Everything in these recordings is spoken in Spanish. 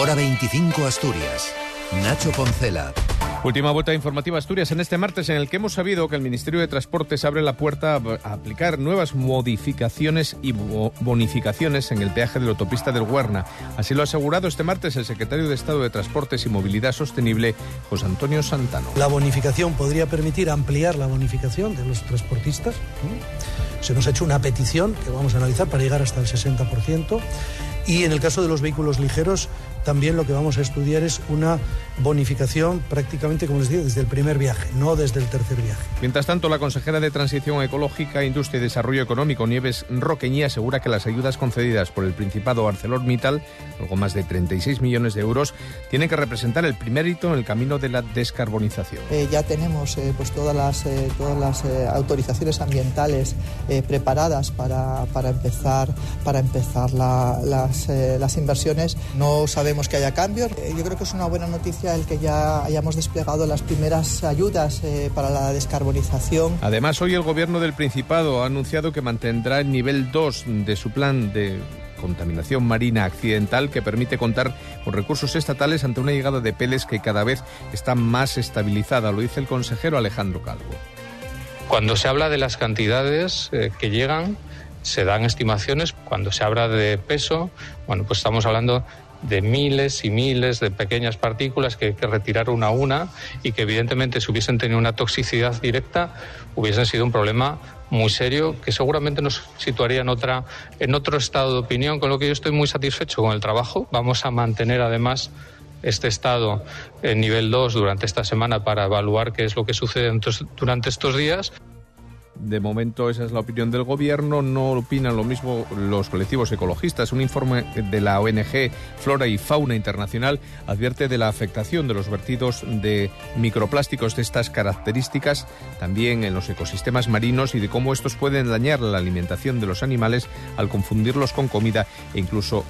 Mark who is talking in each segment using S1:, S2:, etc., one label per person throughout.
S1: Hora 25 Asturias. Nacho Poncela.
S2: Última vuelta informativa Asturias en este martes en el que hemos sabido que el Ministerio de Transportes abre la puerta a aplicar nuevas modificaciones y bonificaciones en el peaje de la autopista del Huerna. Así lo ha asegurado este martes el secretario de Estado de Transportes y Movilidad Sostenible, José Antonio Santano.
S3: La bonificación podría permitir ampliar la bonificación de los transportistas. Se nos ha hecho una petición que vamos a analizar para llegar hasta el 60%. Y en el caso de los vehículos ligeros, también lo que vamos a estudiar es una bonificación prácticamente, como les digo, desde el primer viaje, no desde el tercer viaje.
S2: Mientras tanto, la consejera de Transición Ecológica, Industria y Desarrollo Económico, Nieves Roqueñí, asegura que las ayudas concedidas por el Principado ArcelorMittal, algo más de 36 millones de euros, tienen que representar el primer hito en el camino de la descarbonización.
S4: Eh, ya tenemos eh, pues todas las, eh, todas las autorizaciones ambientales preparadas para, para, empezar, para empezar las, las inversiones. No sabemos que haya cambios. Eh, yo creo que es una buena noticia el que ya hayamos desplegado las primeras ayudas eh, para la descarbonización.
S2: Además, hoy el Gobierno del Principado ha anunciado que mantendrá el nivel 2 de su plan de contaminación marina accidental que permite contar con recursos estatales ante una llegada de peles que cada vez está más estabilizada, lo dice el consejero Alejandro Calvo.
S5: Cuando se habla de las cantidades eh, que llegan, se dan estimaciones. Cuando se habla de peso, bueno, pues estamos hablando de miles y miles de pequeñas partículas que hay que retirar una a una y que evidentemente si hubiesen tenido una toxicidad directa hubiesen sido un problema muy serio que seguramente nos situaría en otra en otro estado de opinión con lo que yo estoy muy satisfecho con el trabajo. Vamos a mantener además este estado en nivel 2 durante esta semana para evaluar qué es lo que sucede durante estos días
S2: de momento esa es la opinión del gobierno, no opinan lo mismo los colectivos ecologistas. Un informe de la ONG Flora y Fauna Internacional advierte de la afectación de los vertidos de microplásticos de estas características también en los ecosistemas marinos y de cómo estos pueden dañar la alimentación de los animales al confundirlos con comida e incluso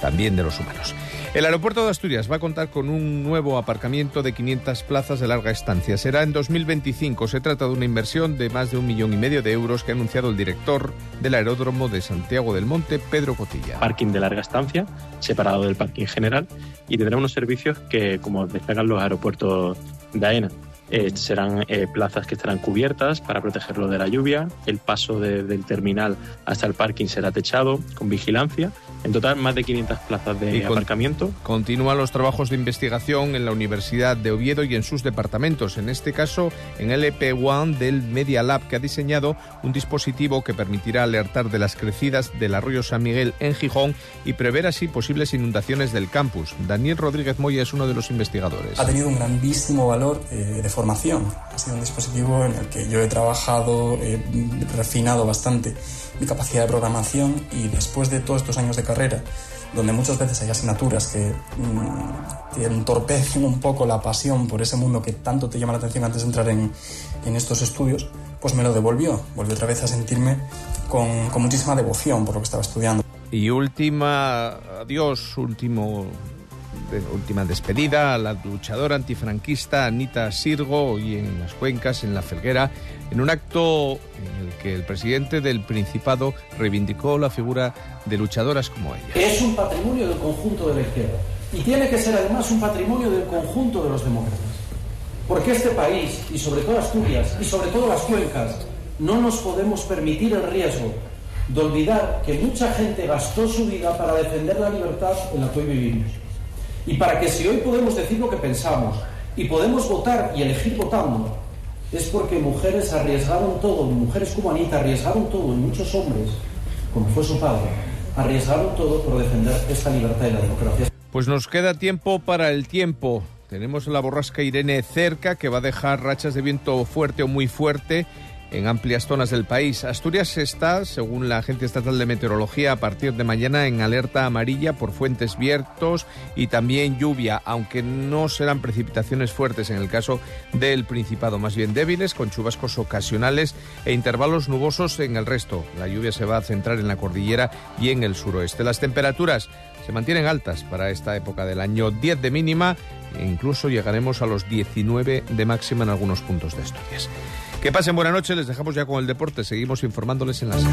S2: también de los humanos. El aeropuerto de Asturias va a contar con un nuevo aparcamiento de 500 plazas de larga estancia. Será en 2025. Se trata de una inversión de más de un millón y medio de euros que ha anunciado el director del aeródromo de Santiago del Monte, Pedro Cotilla.
S6: Parking de larga estancia, separado del parking general, y tendrá unos servicios que, como destacan los aeropuertos de AENA, eh, serán eh, plazas que estarán cubiertas para protegerlo de la lluvia. El paso del terminal hasta el parking será techado con vigilancia en total, más de 500 plazas de aparcamiento.
S2: Continúan los trabajos de investigación en la Universidad de Oviedo y en sus departamentos. En este caso, en el EP1 del Media Lab, que ha diseñado un dispositivo que permitirá alertar de las crecidas del arroyo San Miguel en Gijón y prever así posibles inundaciones del campus. Daniel Rodríguez Moya es uno de los investigadores.
S7: Ha tenido un grandísimo valor eh, de Ha sido un dispositivo en el que yo he trabajado, he refinado bastante mi capacidad de programación y después de todos estos años de carrera, donde muchas veces hay asignaturas que, mm, entorpecen un poco la pasión por ese mundo que tanto te llama la atención antes de entrar en, en estos estudios, pues me lo devolvió. Volví otra vez a sentirme con, con muchísima devoción por lo que estaba estudiando.
S2: Y última, adiós, último última despedida a la luchadora antifranquista Anita Sirgo y en las cuencas, en la Felguera, en un acto en el que el presidente del Principado reivindicó la figura de luchadoras como ella.
S8: Es un patrimonio del conjunto de la izquierda y tiene que ser además un patrimonio del conjunto de los demócratas. Porque este país, y sobre todo Asturias, y sobre todo las cuencas, no nos podemos permitir el riesgo de olvidar que mucha gente gastó su vida para defender la libertad en la que hoy vivimos. Y para que si hoy podemos decir lo que pensamos y podemos votar y elegir votando, es porque mujeres arriesgaron todo, mujeres como arriesgaron todo, y muchos hombres, como fue su padre, arriesgaron todo por defender esta libertad y la democracia.
S2: Pues nos queda tiempo para el tiempo. Tenemos la borrasca Irene cerca que va a dejar rachas de viento fuerte o muy fuerte en amplias zonas del país. Asturias está, según la Agencia Estatal de Meteorología, a partir de mañana en alerta amarilla por fuentes vientos y también lluvia, aunque no serán precipitaciones fuertes en el caso del Principado, más bien débiles, con chubascos ocasionales e intervalos nubosos en el resto. La lluvia se va a centrar en la cordillera y en el suroeste. Las temperaturas se mantienen altas para esta época del año, 10 de mínima e incluso llegaremos a los 19 de máxima en algunos puntos de Asturias. Que pasen buena noche, les dejamos ya con el deporte, seguimos informándoles en las